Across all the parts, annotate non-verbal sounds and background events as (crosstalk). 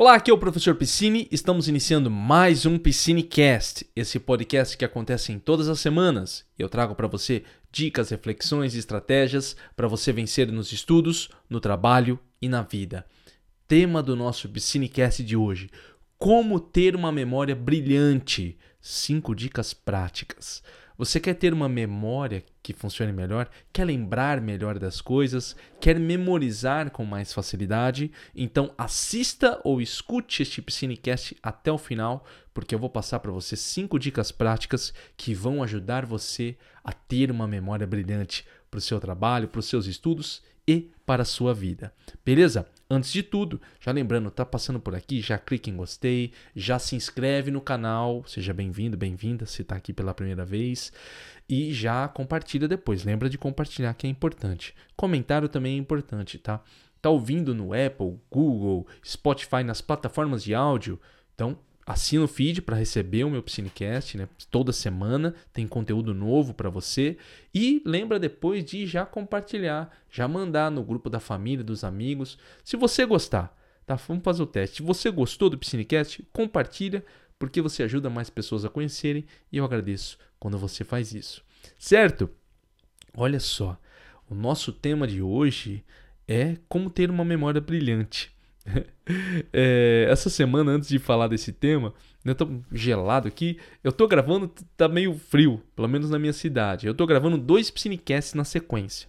Olá, aqui é o professor Piscine. Estamos iniciando mais um Piscinecast, esse podcast que acontece em todas as semanas. Eu trago para você dicas, reflexões e estratégias para você vencer nos estudos, no trabalho e na vida. Tema do nosso Piscinecast de hoje: Como ter uma memória brilhante. Cinco dicas práticas. Você quer ter uma memória que funcione melhor? Quer lembrar melhor das coisas? Quer memorizar com mais facilidade? Então assista ou escute este Piscinecast até o final, porque eu vou passar para você cinco dicas práticas que vão ajudar você a ter uma memória brilhante para o seu trabalho, para os seus estudos e para a sua vida. Beleza? Antes de tudo, já lembrando, tá passando por aqui, já clique em gostei, já se inscreve no canal, seja bem-vindo, bem-vinda se está aqui pela primeira vez e já compartilha depois. Lembra de compartilhar que é importante. Comentário também é importante, tá? Tá ouvindo no Apple, Google, Spotify, nas plataformas de áudio? Então, Assina o feed para receber o meu Piscinecast, né? Toda semana tem conteúdo novo para você. E lembra depois de já compartilhar, já mandar no grupo da família, dos amigos. Se você gostar, tá? Vamos fazer o teste. Se você gostou do Piscinecast, compartilha, porque você ajuda mais pessoas a conhecerem e eu agradeço quando você faz isso. Certo? Olha só, o nosso tema de hoje é como ter uma memória brilhante. (laughs) é, essa semana, antes de falar desse tema, eu tô gelado aqui. Eu tô gravando, tá meio frio, pelo menos na minha cidade. Eu tô gravando dois Psinecasts na sequência.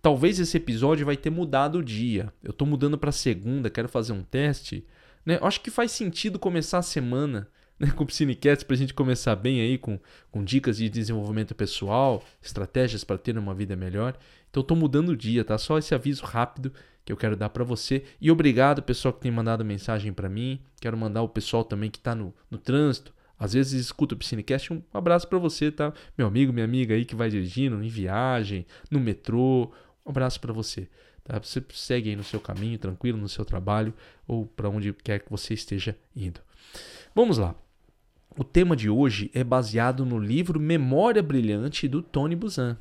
Talvez esse episódio vai ter mudado o dia. Eu tô mudando para segunda, quero fazer um teste. Né? Eu acho que faz sentido começar a semana né, com o Psinecast para a gente começar bem aí com, com dicas de desenvolvimento pessoal, estratégias para ter uma vida melhor. Então estou mudando o dia, tá? Só esse aviso rápido que eu quero dar para você. E obrigado, pessoal que tem mandado mensagem para mim. Quero mandar o pessoal também que está no, no trânsito. Às vezes escuta o Piscinecast, um abraço para você, tá? Meu amigo, minha amiga aí que vai dirigindo, em viagem, no metrô. Um abraço para você. Tá? Você segue aí no seu caminho, tranquilo, no seu trabalho ou para onde quer que você esteja indo. Vamos lá. O tema de hoje é baseado no livro Memória Brilhante do Tony Buzan.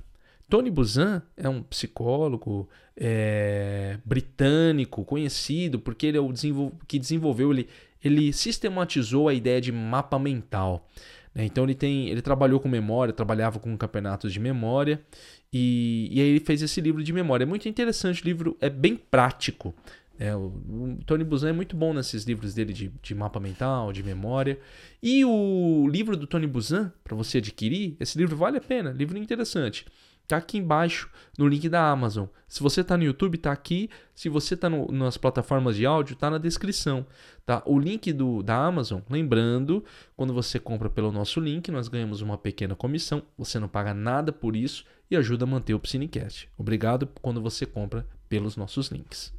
Tony Buzan é um psicólogo é, britânico conhecido porque ele é o desenvol que desenvolveu, ele, ele sistematizou a ideia de mapa mental. Né? Então ele tem, ele trabalhou com memória, trabalhava com campeonatos de memória e, e aí ele fez esse livro de memória. É muito interessante, o livro é bem prático. É, o, Tony Buzan é muito bom nesses livros dele de, de, mapa mental, de memória. E o livro do Tony Buzan, para você adquirir, esse livro vale a pena, livro interessante. Tá aqui embaixo no link da Amazon. Se você está no YouTube, tá aqui. Se você está nas plataformas de áudio, tá na descrição. Tá? O link do, da Amazon, lembrando, quando você compra pelo nosso link, nós ganhamos uma pequena comissão. Você não paga nada por isso e ajuda a manter o Psinecast. Obrigado quando você compra pelos nossos links.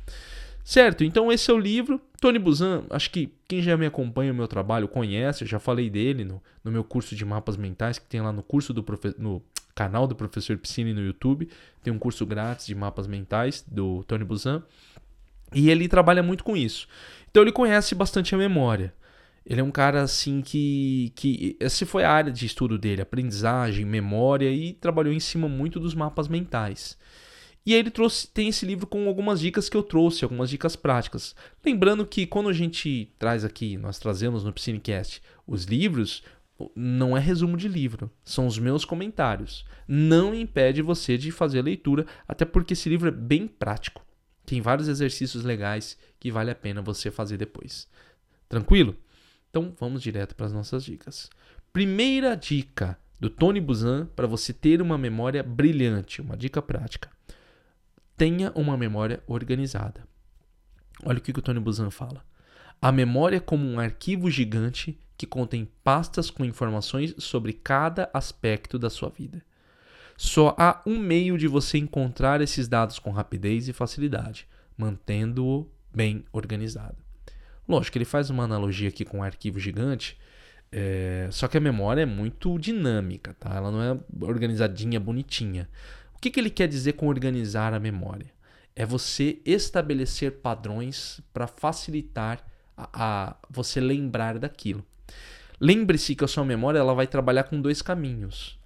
Certo, então esse é o livro. Tony Buzan, acho que quem já me acompanha o meu trabalho conhece, eu já falei dele no, no meu curso de mapas mentais que tem lá no curso do no canal do professor Piscine no YouTube. Tem um curso grátis de mapas mentais do Tony Buzan. E ele trabalha muito com isso. Então ele conhece bastante a memória. Ele é um cara assim que, que essa foi a área de estudo dele, aprendizagem, memória e trabalhou em cima muito dos mapas mentais. E aí ele trouxe, tem esse livro com algumas dicas que eu trouxe, algumas dicas práticas. Lembrando que quando a gente traz aqui, nós trazemos no Piscinecast os livros, não é resumo de livro, são os meus comentários. Não impede você de fazer a leitura, até porque esse livro é bem prático. Tem vários exercícios legais que vale a pena você fazer depois. Tranquilo? Então vamos direto para as nossas dicas. Primeira dica do Tony Buzan para você ter uma memória brilhante, uma dica prática. Tenha uma memória organizada. Olha o que o Tony Buzan fala. A memória é como um arquivo gigante que contém pastas com informações sobre cada aspecto da sua vida. Só há um meio de você encontrar esses dados com rapidez e facilidade, mantendo-o bem organizado. Lógico, ele faz uma analogia aqui com um arquivo gigante, é... só que a memória é muito dinâmica, tá? ela não é organizadinha, bonitinha. Que, que ele quer dizer com organizar a memória? É você estabelecer padrões para facilitar a, a você lembrar daquilo. Lembre-se que a sua memória ela vai trabalhar com dois caminhos: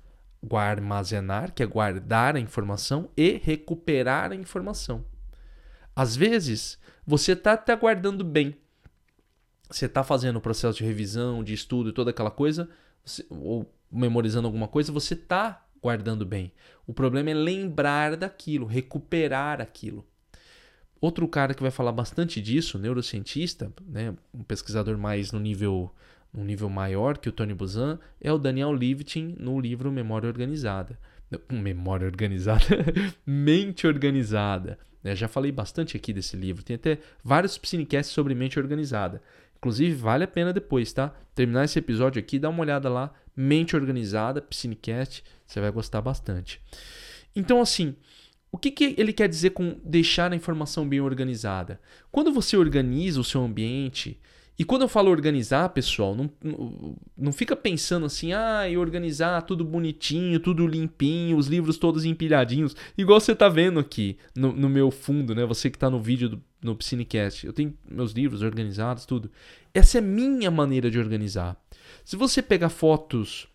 armazenar, que é guardar a informação, e recuperar a informação. Às vezes, você está até guardando bem, você está fazendo o processo de revisão, de estudo e toda aquela coisa, você, ou memorizando alguma coisa, você está guardando bem. O problema é lembrar daquilo, recuperar aquilo. Outro cara que vai falar bastante disso, neurocientista, né, um pesquisador mais no nível, no nível maior que o Tony Buzan, é o Daniel Levitin no livro Memória Organizada. Memória Organizada? (laughs) mente Organizada. Né? Já falei bastante aqui desse livro. Tem até vários psinecasts sobre mente organizada. Inclusive, vale a pena depois, tá? Terminar esse episódio aqui, dá uma olhada lá. Mente Organizada, Psinecast, você vai gostar bastante. Então, assim, o que, que ele quer dizer com deixar a informação bem organizada? Quando você organiza o seu ambiente, e quando eu falo organizar, pessoal, não, não, não fica pensando assim, ah, e organizar tudo bonitinho, tudo limpinho, os livros todos empilhadinhos, igual você está vendo aqui no, no, meu fundo, né? Você que está no vídeo do, no Psinecast. Eu tenho meus livros organizados, tudo. Essa é minha maneira de organizar. Se você pegar fotos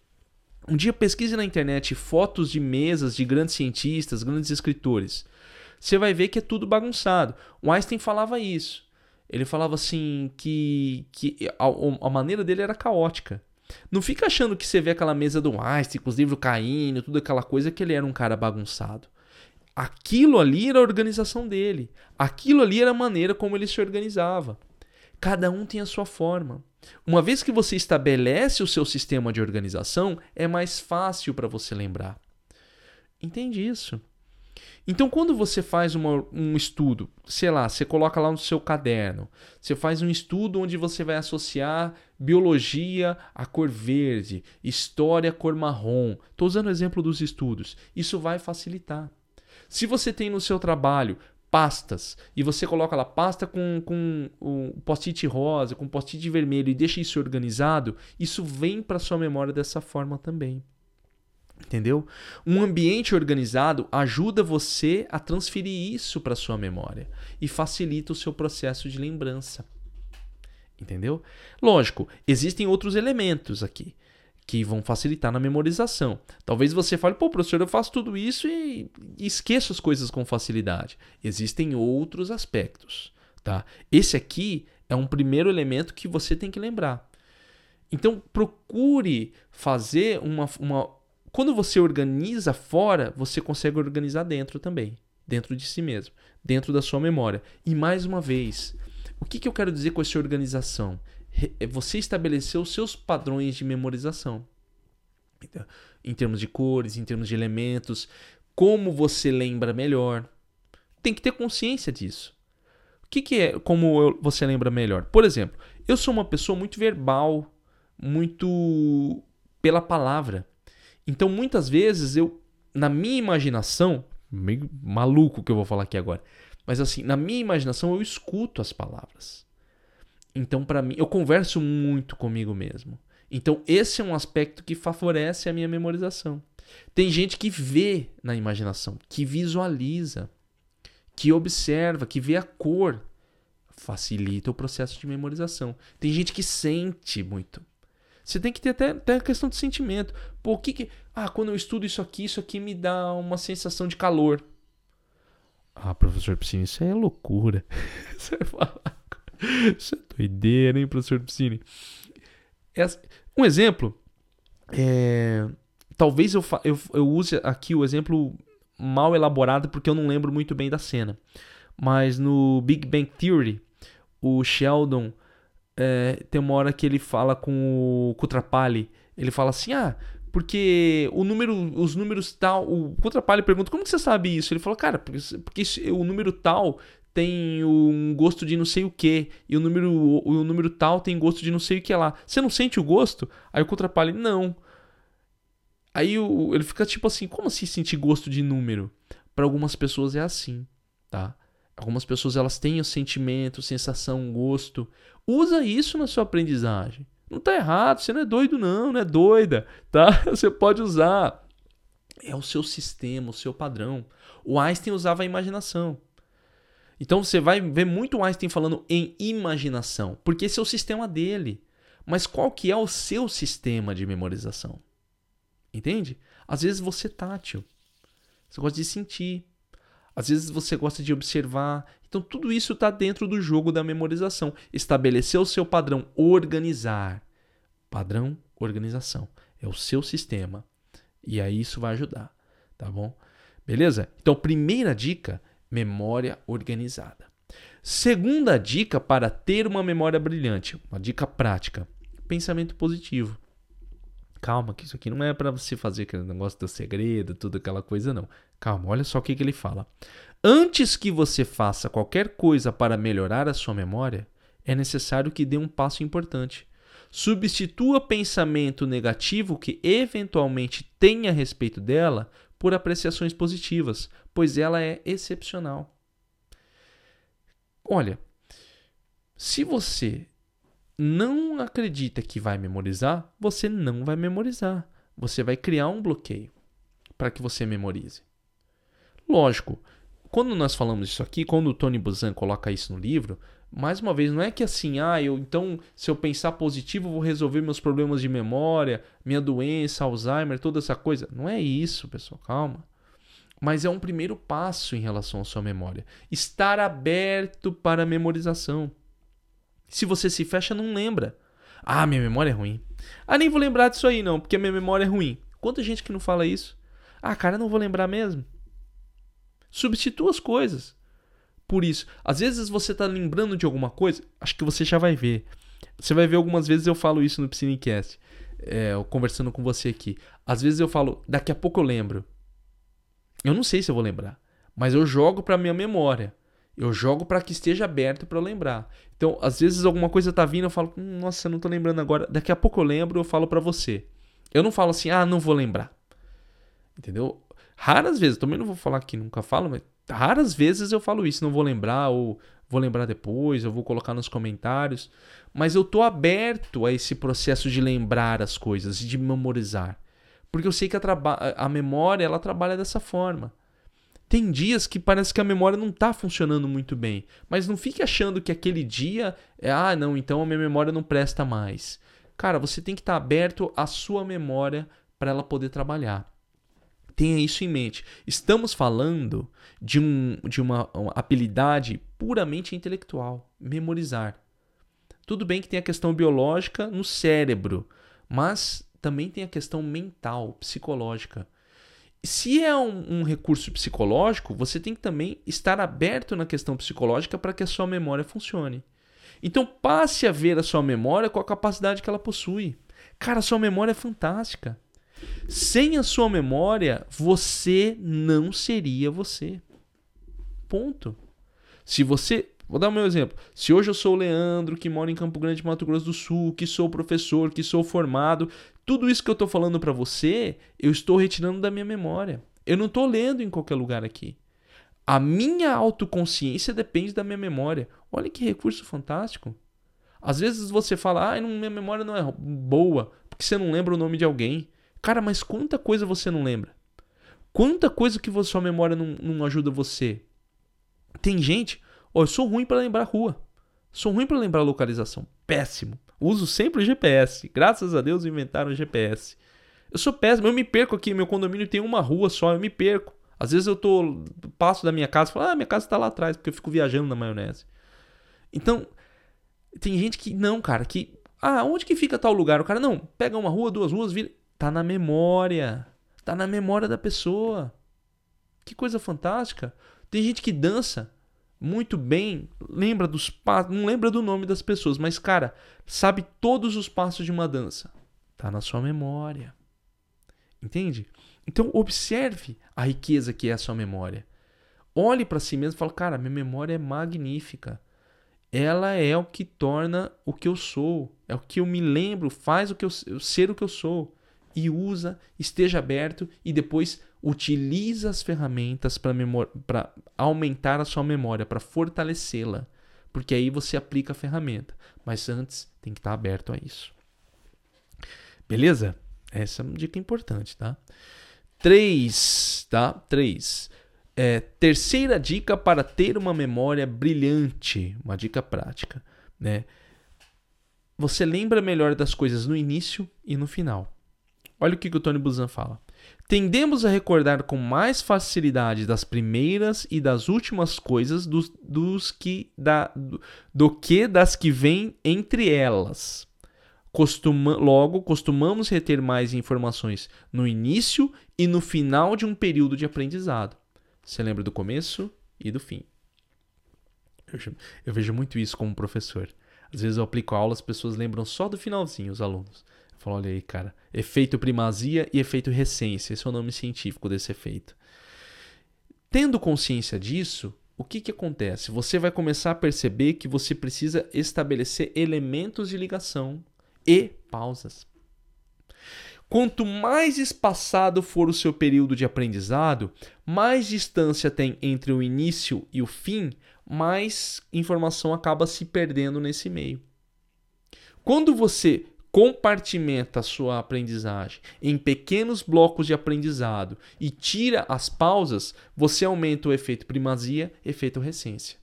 um dia pesquise na internet fotos de mesas de grandes cientistas, grandes escritores. Você vai ver que é tudo bagunçado. O Einstein falava isso. Ele falava assim que, que a, a maneira dele era caótica. Não fica achando que você vê aquela mesa do Einstein com os livros caindo, tudo aquela coisa que ele era um cara bagunçado. Aquilo ali era a organização dele. Aquilo ali era a maneira como ele se organizava. Cada um tem a sua forma. Uma vez que você estabelece o seu sistema de organização, é mais fácil para você lembrar. Entende isso? Então, quando você faz uma, um estudo, sei lá, você coloca lá no seu caderno, você faz um estudo onde você vai associar biologia à cor verde, história à cor marrom. Estou usando o exemplo dos estudos. Isso vai facilitar. Se você tem no seu trabalho pastas e você coloca lá pasta com, com o post-it rosa, com post-it vermelho e deixa isso organizado, isso vem para sua memória dessa forma também. Entendeu? Um ambiente organizado ajuda você a transferir isso para sua memória e facilita o seu processo de lembrança. Entendeu? Lógico, existem outros elementos aqui que vão facilitar na memorização. Talvez você fale, pô, professor, eu faço tudo isso e, esqueço as coisas com facilidade. Existem outros aspectos, tá? Esse aqui é um primeiro elemento que você tem que lembrar. Então, procure fazer uma, uma. Quando você organiza fora, você consegue organizar dentro também. Dentro de si mesmo. Dentro da sua memória. E mais uma vez, o que, que eu quero dizer com essa organização? É você estabeleceu os seus padrões de memorização. Em termos de cores, em termos de elementos, como você lembra melhor. Tem que ter consciência disso. O que, que é como você lembra melhor? Por exemplo, eu sou uma pessoa muito verbal, muito pela palavra. Então, muitas vezes eu, na minha imaginação, meio maluco que eu vou falar aqui agora, mas assim, na minha imaginação eu escuto as palavras. Então, para mim, eu converso muito comigo mesmo. Então, esse é um aspecto que favorece a minha memorização. Tem gente que vê na imaginação, que visualiza, que observa, que vê a cor. Facilita o processo de memorização. Tem gente que sente muito. Você tem que ter até, até a questão de sentimento. Pô, que que. Ah, quando eu estudo isso aqui, isso aqui me dá uma sensação de calor. Ah, professor Piscina, isso é loucura. (laughs) Você vai falar. (laughs) Isso é doideira, hein, professor Piscine? Um exemplo, é, talvez eu, eu, eu use aqui o exemplo mal elaborado porque eu não lembro muito bem da cena. Mas no Big Bang Theory, o Sheldon é, tem uma hora que ele fala com o Kutrapali. Ele fala assim: Ah, porque o número, os números tal. O Kutrapali pergunta: Como que você sabe isso? Ele falou: Cara, porque, porque o número tal tem um gosto de não sei o que e o número o número tal tem gosto de não sei o que lá. Você não sente o gosto? Aí o contrapalho, não. Aí o, ele fica tipo assim, como assim sentir gosto de número? Para algumas pessoas é assim, tá? Algumas pessoas elas têm o sentimento, sensação, gosto. Usa isso na sua aprendizagem. Não tá errado, você não é doido não, não é doida, tá? (laughs) Você pode usar. É o seu sistema, o seu padrão. O Einstein usava a imaginação. Então você vai ver muito Einstein falando em imaginação, porque esse é o sistema dele. Mas qual que é o seu sistema de memorização? Entende? Às vezes você é tátil. Você gosta de sentir. Às vezes você gosta de observar. Então, tudo isso está dentro do jogo da memorização. Estabelecer o seu padrão, organizar. Padrão, organização. É o seu sistema. E aí isso vai ajudar, tá bom? Beleza? Então, primeira dica, memória organizada. Segunda dica para ter uma memória brilhante, uma dica prática, pensamento positivo. Calma, que isso aqui não é para você fazer aquele negócio do segredo, tudo aquela coisa, não. Calma, olha só o que, que ele fala. Antes que você faça qualquer coisa para melhorar a sua memória, é necessário que dê um passo importante. Substitua pensamento negativo que eventualmente tenha a respeito dela por apreciações positivas, pois ela é excepcional. Olha, se você não acredita que vai memorizar, você não vai memorizar. Você vai criar um bloqueio para que você memorize. Lógico, quando nós falamos isso aqui, quando o Tony Buzan coloca isso no livro, mais uma vez, não é que assim, ah, eu então, se eu pensar positivo, eu vou resolver meus problemas de memória, minha doença, Alzheimer, toda essa coisa. Não é isso, pessoal, calma. Mas é um primeiro passo em relação à sua memória. Estar aberto para a memorização. Se você se fecha, não lembra. Ah, minha memória é ruim. Ah, nem vou lembrar disso aí não, porque minha memória é ruim. Quanta gente que não fala isso? Ah, cara, não vou lembrar mesmo. Substitua as coisas. Por isso, às vezes você está lembrando de alguma coisa, acho que você já vai ver. Você vai ver algumas vezes eu falo isso no Psinecast, é, conversando com você aqui. Às vezes eu falo, daqui a pouco eu lembro. Eu não sei se eu vou lembrar, mas eu jogo para minha memória. Eu jogo para que esteja aberto para lembrar. Então, às vezes alguma coisa tá vindo, eu falo, hum, nossa, eu não tô lembrando agora. Daqui a pouco eu lembro, eu falo para você. Eu não falo assim, ah, não vou lembrar. Entendeu? Raras vezes, também não vou falar que nunca falo, mas raras vezes eu falo isso, não vou lembrar ou vou lembrar depois, eu vou colocar nos comentários, mas eu tô aberto a esse processo de lembrar as coisas, de memorizar. Porque eu sei que a, a memória, ela trabalha dessa forma. Tem dias que parece que a memória não está funcionando muito bem, mas não fique achando que aquele dia é, ah, não, então a minha memória não presta mais. Cara, você tem que estar tá aberto à sua memória para ela poder trabalhar. Tenha isso em mente. Estamos falando de, um, de uma, uma habilidade puramente intelectual, memorizar. Tudo bem que tem a questão biológica no cérebro, mas também tem a questão mental, psicológica. Se é um, um, recurso psicológico, você tem que também estar aberto na questão psicológica para que a sua memória funcione. Então passe a ver a sua memória com a capacidade que ela possui. Cara, a sua memória é fantástica. Sem a sua memória, você não seria você. Ponto. Se você. Vou dar o meu exemplo. Se hoje eu sou o Leandro, que mora em Campo Grande, Mato Grosso do Sul, que sou professor, que sou formado, tudo isso que eu estou falando para você, eu estou retirando da minha memória. Eu não estou lendo em qualquer lugar aqui. A minha autoconsciência depende da minha memória. Olha que recurso fantástico. Às vezes você fala, ah, minha memória não é boa, porque você não lembra o nome de alguém. Cara, mas quanta coisa você não lembra? Quanta coisa que sua memória não, não ajuda você? Tem gente, ó, eu sou ruim para lembrar rua. Sou ruim para lembrar localização. Péssimo. Uso sempre o GPS. Graças a Deus inventaram o GPS. Eu sou péssimo, eu me perco aqui. Meu condomínio tem uma rua só, eu me perco. Às vezes eu tô passo da minha casa e falo, ah, minha casa está lá atrás, porque eu fico viajando na maionese. Então, tem gente que não, cara, que. Ah, onde que fica tal lugar? O cara, não, pega uma rua, duas ruas, vira. Tá na memória. Tá na memória da pessoa. Que coisa fantástica. Tem gente que dança muito bem, lembra dos passos, não lembra do nome das pessoas, mas cara, sabe todos os passos de uma dança. Tá na sua memória. Entende? Então observe a riqueza que é a sua memória. Olhe para si mesmo e fale, cara, minha memória é magnífica. Ela é o que torna o que eu sou, é o que eu me lembro, faz o que eu ser o que eu sou e usa, esteja aberto e depois utiliza as ferramentas para aumentar a sua memória, para fortalecê-la. Porque aí você aplica a ferramenta. Mas antes tem que estar aberto a isso. Beleza? Essa é uma dica importante, tá? 3, tá? 3. É, terceira dica para ter uma memória brilhante, uma dica prática, né? Você lembra melhor das coisas no início e no final. Olha o que, que o Tony Buzan fala. Tendemos a recordar com mais facilidade das primeiras e das últimas coisas dos, dos que da, do, do que das que vêm entre elas. Costuma, logo, costumamos reter mais informações no início e no final de um período de aprendizado. Você lembra do começo e do fim. Eu, eu vejo muito isso como professor. Às vezes eu aplico aula, as pessoas lembram só do finalzinho, os alunos. Fala, olha aí, cara. Efeito primazia e efeito recência. Esse é o nome científico desse efeito. Tendo consciência disso, o que, que acontece? Você vai começar a perceber que você precisa estabelecer elementos de ligação e pausas. Quanto mais espaçado for o seu período de aprendizado, mais distância tem entre o início e o fim, mais informação acaba se perdendo nesse meio. Quando você compartimenta a sua aprendizagem em pequenos blocos de aprendizado e tira as pausas, você aumenta o efeito primazia, efeito recência.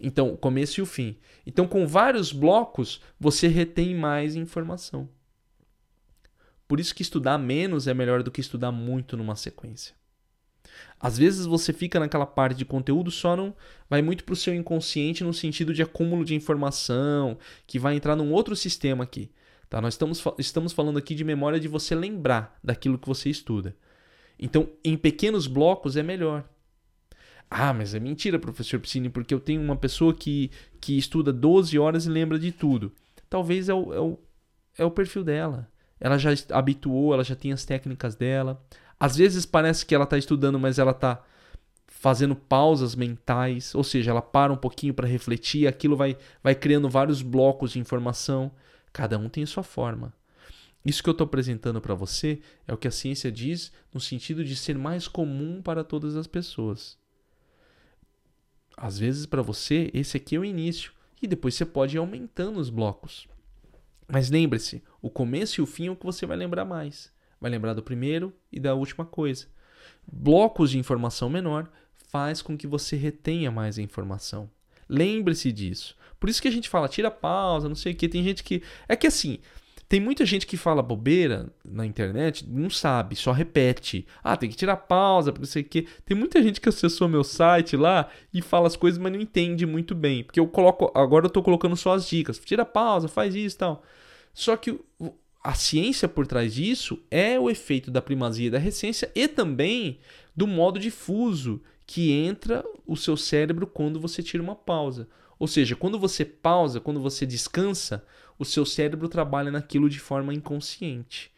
Então, o começo e o fim. Então, com vários blocos, você retém mais informação. Por isso que estudar menos é melhor do que estudar muito numa sequência. Às vezes você fica naquela parte de conteúdo só não vai muito para o seu inconsciente no sentido de acúmulo de informação, que vai entrar num outro sistema aqui. Tá? Nós estamos, estamos falando aqui de memória de você lembrar daquilo que você estuda. Então, em pequenos blocos é melhor. Ah, mas é mentira, professor Piscine, porque eu tenho uma pessoa que, que estuda 12 horas e lembra de tudo. Talvez é o, é o, é o perfil dela. Ela já habituou, ela já tem as técnicas dela. Às vezes parece que ela está estudando, mas ela está fazendo pausas mentais, ou seja, ela para um pouquinho para refletir, aquilo vai, vai criando vários blocos de informação. Cada um tem sua forma. Isso que eu estou apresentando para você é o que a ciência diz no sentido de ser mais comum para todas as pessoas. Às vezes, para você, esse aqui é o início, e depois você pode ir aumentando os blocos. Mas lembre-se, o começo e o fim é o que você vai lembrar mais. Vai lembrar do primeiro e da última coisa. Blocos de informação menor faz com que você retenha mais a informação. Lembre-se disso. Por isso que a gente fala, tira pausa, não sei o que. Tem gente que. É que assim, tem muita gente que fala bobeira na internet, não sabe, só repete. Ah, tem que tirar pausa, porque não sei o que. Tem muita gente que acessou meu site lá e fala as coisas, mas não entende muito bem. Porque eu coloco. Agora eu tô colocando só as dicas. Tira pausa, faz isso e tal. Só que a ciência por trás disso é o efeito da primazia da recência e também do modo difuso que entra o seu cérebro quando você tira uma pausa. Ou seja, quando você pausa, quando você descansa, o seu cérebro trabalha naquilo de forma inconsciente.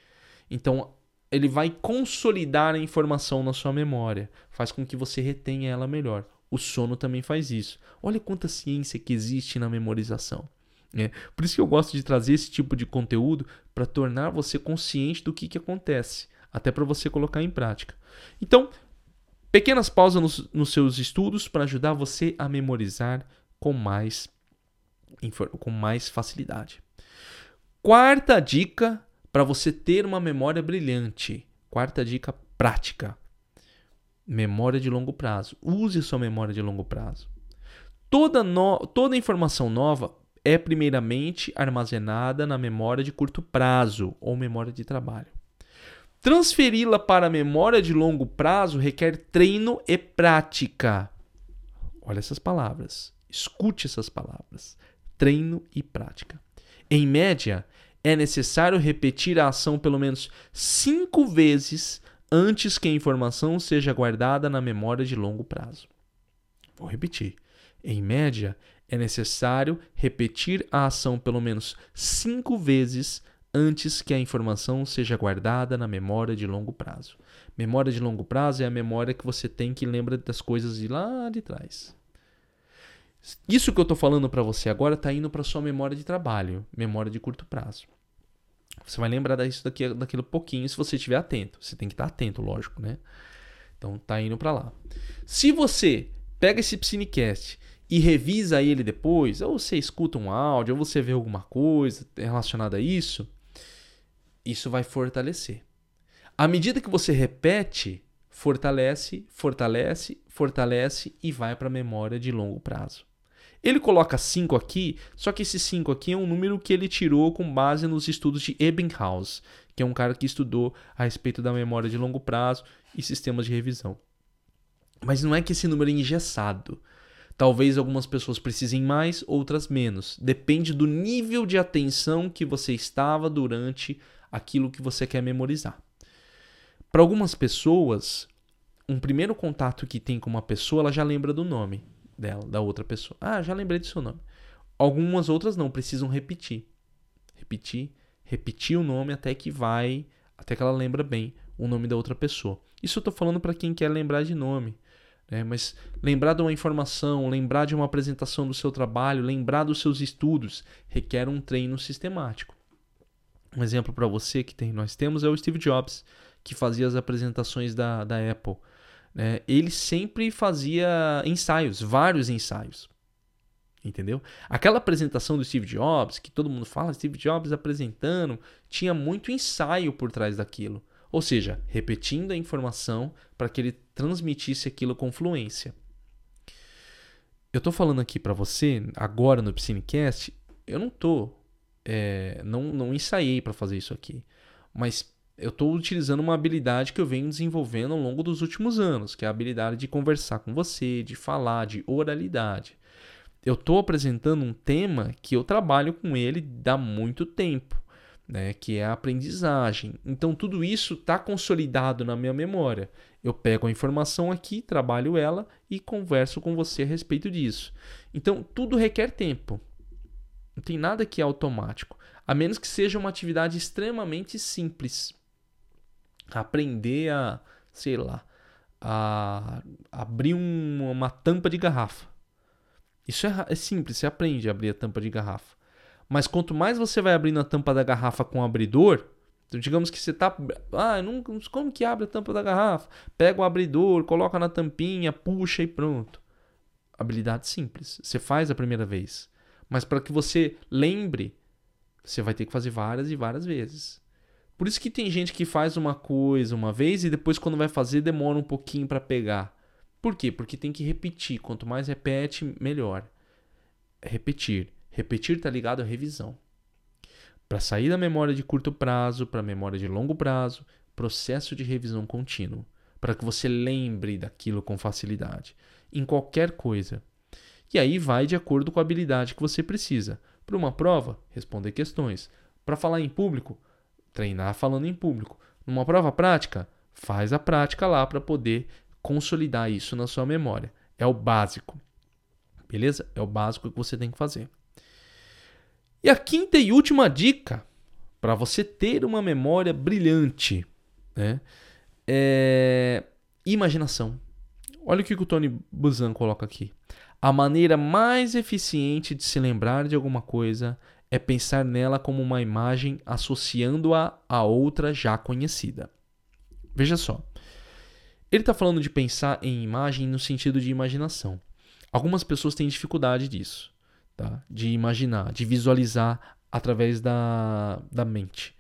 Então, ele vai consolidar a informação na sua memória, faz com que você retenha ela melhor. O sono também faz isso. Olha quanta ciência que existe na memorização. É, por isso que eu gosto de trazer esse tipo de conteúdo para tornar você consciente do que, que acontece, até para você colocar em prática. Então, Pequenas pausas nos, nos seus estudos para ajudar você a memorizar com mais, com mais facilidade. Quarta dica para você ter uma memória brilhante. Quarta dica prática. Memória de longo prazo. Use sua memória de longo prazo. Toda, no, toda informação nova é primeiramente armazenada na memória de curto prazo ou memória de trabalho. Transferi-la para a memória de longo prazo requer treino e prática. Olha essas palavras. Escute essas palavras. Treino e prática. Em média, é necessário repetir a ação pelo menos cinco vezes antes que a informação seja guardada na memória de longo prazo. Vou repetir. Em média, é necessário repetir a ação pelo menos cinco vezes antes que a informação seja guardada na memória de longo prazo. Memória de longo prazo é a memória que você tem que lembra das coisas de lá de trás. Isso que eu estou falando para você agora está indo para sua memória de trabalho, memória de curto prazo. Você vai lembrar disso daqui, daquilo pouquinho se você estiver atento. Você tem que estar atento, lógico, né? Então tá indo para lá. Se você pega esse Psinecast e revisa ele depois, ou você escuta um áudio, ou você vê alguma coisa relacionada a isso, isso vai fortalecer. À medida que você repete, fortalece, fortalece, fortalece e vai para a memória de longo prazo. Ele coloca 5 aqui, só que esse 5 aqui é um número que ele tirou com base nos estudos de Ebbinghaus, que é um cara que estudou a respeito da memória de longo prazo e sistemas de revisão. Mas não é que esse número é engessado. Talvez algumas pessoas precisem mais, outras menos. Depende do nível de atenção que você estava durante aquilo que você quer memorizar. Para algumas pessoas, um primeiro contato que tem com uma pessoa, ela já lembra do nome dela, da outra pessoa. Ah, já lembrei do seu nome. Algumas outras não, precisam repetir. Repetir, repetir o nome até que vai, até que ela lembra bem o nome da outra pessoa. Isso eu estou falando para quem quer lembrar de nome. Né? Mas lembrar de uma informação, lembrar de uma apresentação do seu trabalho, lembrar dos seus estudos, requer um treino sistemático. Um exemplo para você que tem, nós temos é o Steve Jobs, que fazia as apresentações da, da Apple. Né? Ele sempre fazia ensaios, vários ensaios. Entendeu? Aquela apresentação do Steve Jobs, que todo mundo fala, Steve Jobs apresentando, tinha muito ensaio por trás daquilo. Ou seja, repetindo a informação para que ele transmitisse aquilo com fluência. Eu estou falando aqui para você, agora no Piscinecast, eu não tô, é, não, não ensaiei para fazer isso aqui, mas eu estou utilizando uma habilidade que eu venho desenvolvendo ao longo dos últimos anos, que é a habilidade de conversar com você, de falar, de oralidade. Eu estou apresentando um tema que eu trabalho com ele há muito tempo né, que é a aprendizagem. Então tudo isso está consolidado na minha memória. Eu pego a informação aqui, trabalho ela e converso com você a respeito disso. Então tudo requer tempo. Não tem nada que é automático, a menos que seja uma atividade extremamente simples. Aprender a, sei lá, a abrir um, uma tampa de garrafa. Isso é, é simples, você aprende a abrir a tampa de garrafa. Mas quanto mais você vai abrindo a tampa da garrafa com o abridor, então digamos que você tá, ah, não, como que abre a tampa da garrafa? Pega o abridor, coloca na tampinha, puxa e pronto. Habilidade simples. Você faz a primeira vez. Mas para que você lembre, você vai ter que fazer várias e várias vezes. Por isso que tem gente que faz uma coisa uma vez e depois quando vai fazer demora um pouquinho para pegar. Por quê? Porque tem que repetir. Quanto mais repete, melhor. Repetir. Repetir está ligado à revisão. Para sair da memória de curto prazo para a memória de longo prazo, processo de revisão contínuo, para que você lembre daquilo com facilidade, em qualquer coisa. E aí vai de acordo com a habilidade que você precisa. Para uma prova, responder questões. Para falar em público, treinar falando em público. Numa prova prática, faz a prática lá para poder consolidar isso na sua memória. É o básico. Beleza? É o básico que você tem que fazer. E a quinta e última dica para você ter uma memória brilhante né, é imaginação. Olha o que o Tony Buzan coloca aqui. A maneira mais eficiente de se lembrar de alguma coisa é pensar nela como uma imagem associando-a a outra já conhecida. Veja só. Ele está falando de pensar em imagem no sentido de imaginação. Algumas pessoas têm dificuldade disso tá? de imaginar, de visualizar através da, da mente.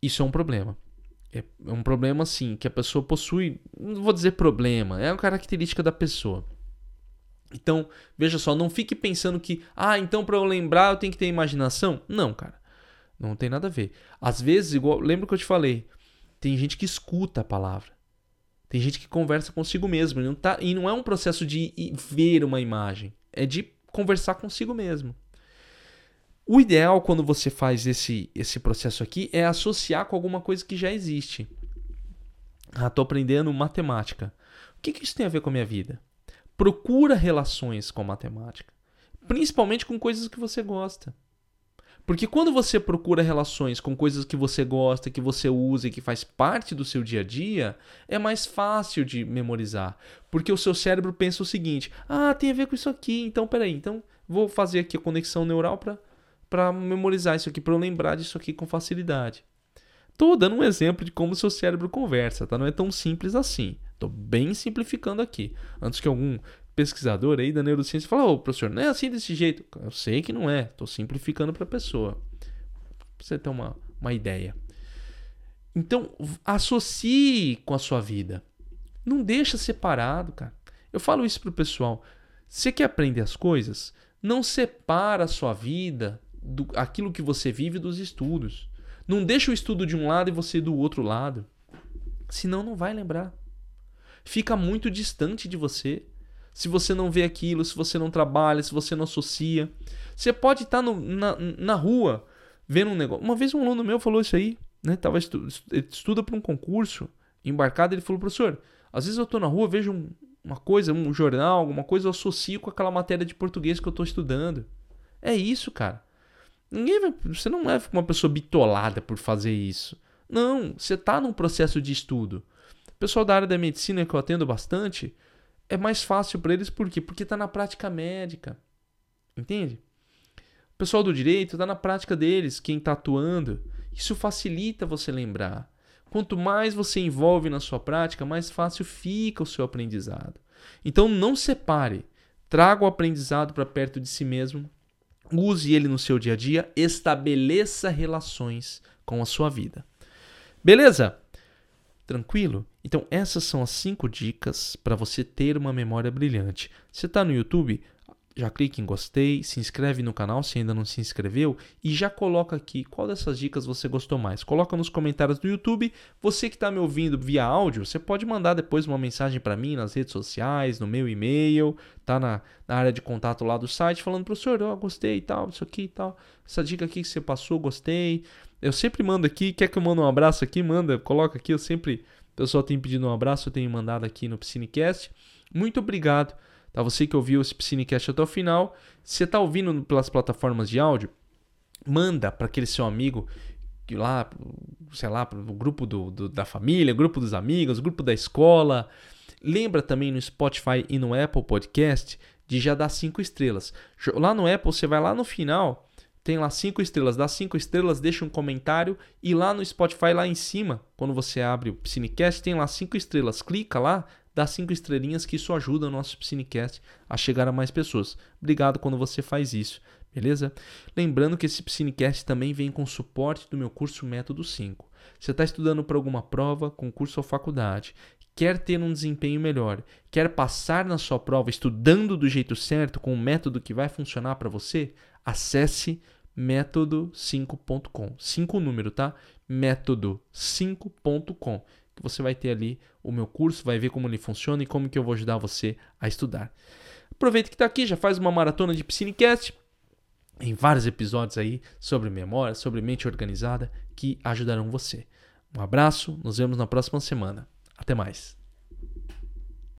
Isso é um problema. É, é um problema, sim, que a pessoa possui. Não vou dizer problema, é uma característica da pessoa. Então, veja só, não fique pensando que, ah, então para eu lembrar eu tenho que ter imaginação. Não, cara. Não tem nada a ver. Às vezes, igual, lembra que eu te falei, tem gente que escuta a palavra. Tem gente que conversa consigo mesmo. E não, tá, e não é um processo de ver uma imagem. É de conversar consigo mesmo. O ideal quando você faz esse, esse processo aqui é associar com alguma coisa que já existe. Ah, estou aprendendo matemática. O que, que isso tem a ver com a minha vida? Procura relações com matemática, principalmente com coisas que você gosta. Porque quando você procura relações com coisas que você gosta, que você usa e que faz parte do seu dia a dia, é mais fácil de memorizar. Porque o seu cérebro pensa o seguinte: ah, tem a ver com isso aqui, então peraí, então vou fazer aqui a conexão neural para memorizar isso aqui, para eu lembrar disso aqui com facilidade. Estou dando um exemplo de como o seu cérebro conversa, tá? Não é tão simples assim. Estou bem simplificando aqui. Antes que algum pesquisador aí da neurociência fala, ô professor, não é assim desse jeito. Eu sei que não é, estou simplificando para a pessoa. Pra você ter uma, uma ideia. Então, associe com a sua vida. Não deixa separado, cara. Eu falo isso pro pessoal. Você quer aprender as coisas? Não separa a sua vida do aquilo que você vive dos estudos. Não deixa o estudo de um lado e você do outro lado. Senão não vai lembrar. Fica muito distante de você. Se você não vê aquilo, se você não trabalha, se você não associa. Você pode estar no, na, na rua vendo um negócio. Uma vez um aluno meu falou isso aí, né? Tava estu estuda para um concurso, embarcado, ele falou, professor, às vezes eu estou na rua, vejo um, uma coisa, um jornal, alguma coisa, eu associo com aquela matéria de português que eu estou estudando. É isso, cara. Ninguém vai, você não é uma pessoa bitolada por fazer isso. Não, você está num processo de estudo. Pessoal da área da medicina que eu atendo bastante, é mais fácil para eles por quê? Porque está na prática médica. Entende? O pessoal do direito está na prática deles, quem está atuando. Isso facilita você lembrar. Quanto mais você envolve na sua prática, mais fácil fica o seu aprendizado. Então não separe. Traga o aprendizado para perto de si mesmo, use ele no seu dia a dia, estabeleça relações com a sua vida. Beleza? Tranquilo? Então, essas são as cinco dicas para você ter uma memória brilhante. Você está no YouTube? já clique em gostei, se inscreve no canal se ainda não se inscreveu e já coloca aqui qual dessas dicas você gostou mais. Coloca nos comentários do YouTube. Você que está me ouvindo via áudio, você pode mandar depois uma mensagem para mim nas redes sociais, no meu e-mail, tá na, na, área de contato lá do site, falando, professor, eu gostei e tal, isso aqui e tal, essa dica aqui que você passou, gostei. Eu sempre mando aqui, quer que eu mande um abraço aqui? Manda, coloca aqui, eu sempre, o pessoal tem pedido um abraço, eu tenho mandado aqui no Piscinecast. Muito obrigado Tá? Você que ouviu esse Piscinecast até o final, se você está ouvindo pelas plataformas de áudio, manda para aquele seu amigo lá, sei lá, o grupo do, do, da família, grupo dos amigos, grupo da escola. Lembra também no Spotify e no Apple Podcast de já dar cinco estrelas. Lá no Apple você vai lá no final, tem lá cinco estrelas, dá cinco estrelas, deixa um comentário e lá no Spotify lá em cima, quando você abre o Cinecast, tem lá cinco estrelas. Clica lá, dá cinco estrelinhas que isso ajuda o nosso Piscinecast a chegar a mais pessoas. Obrigado quando você faz isso, beleza? Lembrando que esse Piscinecast também vem com suporte do meu curso Método 5. Você está estudando para alguma prova, concurso ou faculdade, quer ter um desempenho melhor, quer passar na sua prova estudando do jeito certo, com o método que vai funcionar para você, acesse método5.com. 5 número, tá? método5.com que você vai ter ali o meu curso, vai ver como ele funciona e como que eu vou ajudar você a estudar. Aproveita que está aqui, já faz uma maratona de Piscinecast, em vários episódios aí sobre memória, sobre mente organizada que ajudarão você. Um abraço, nos vemos na próxima semana. Até mais.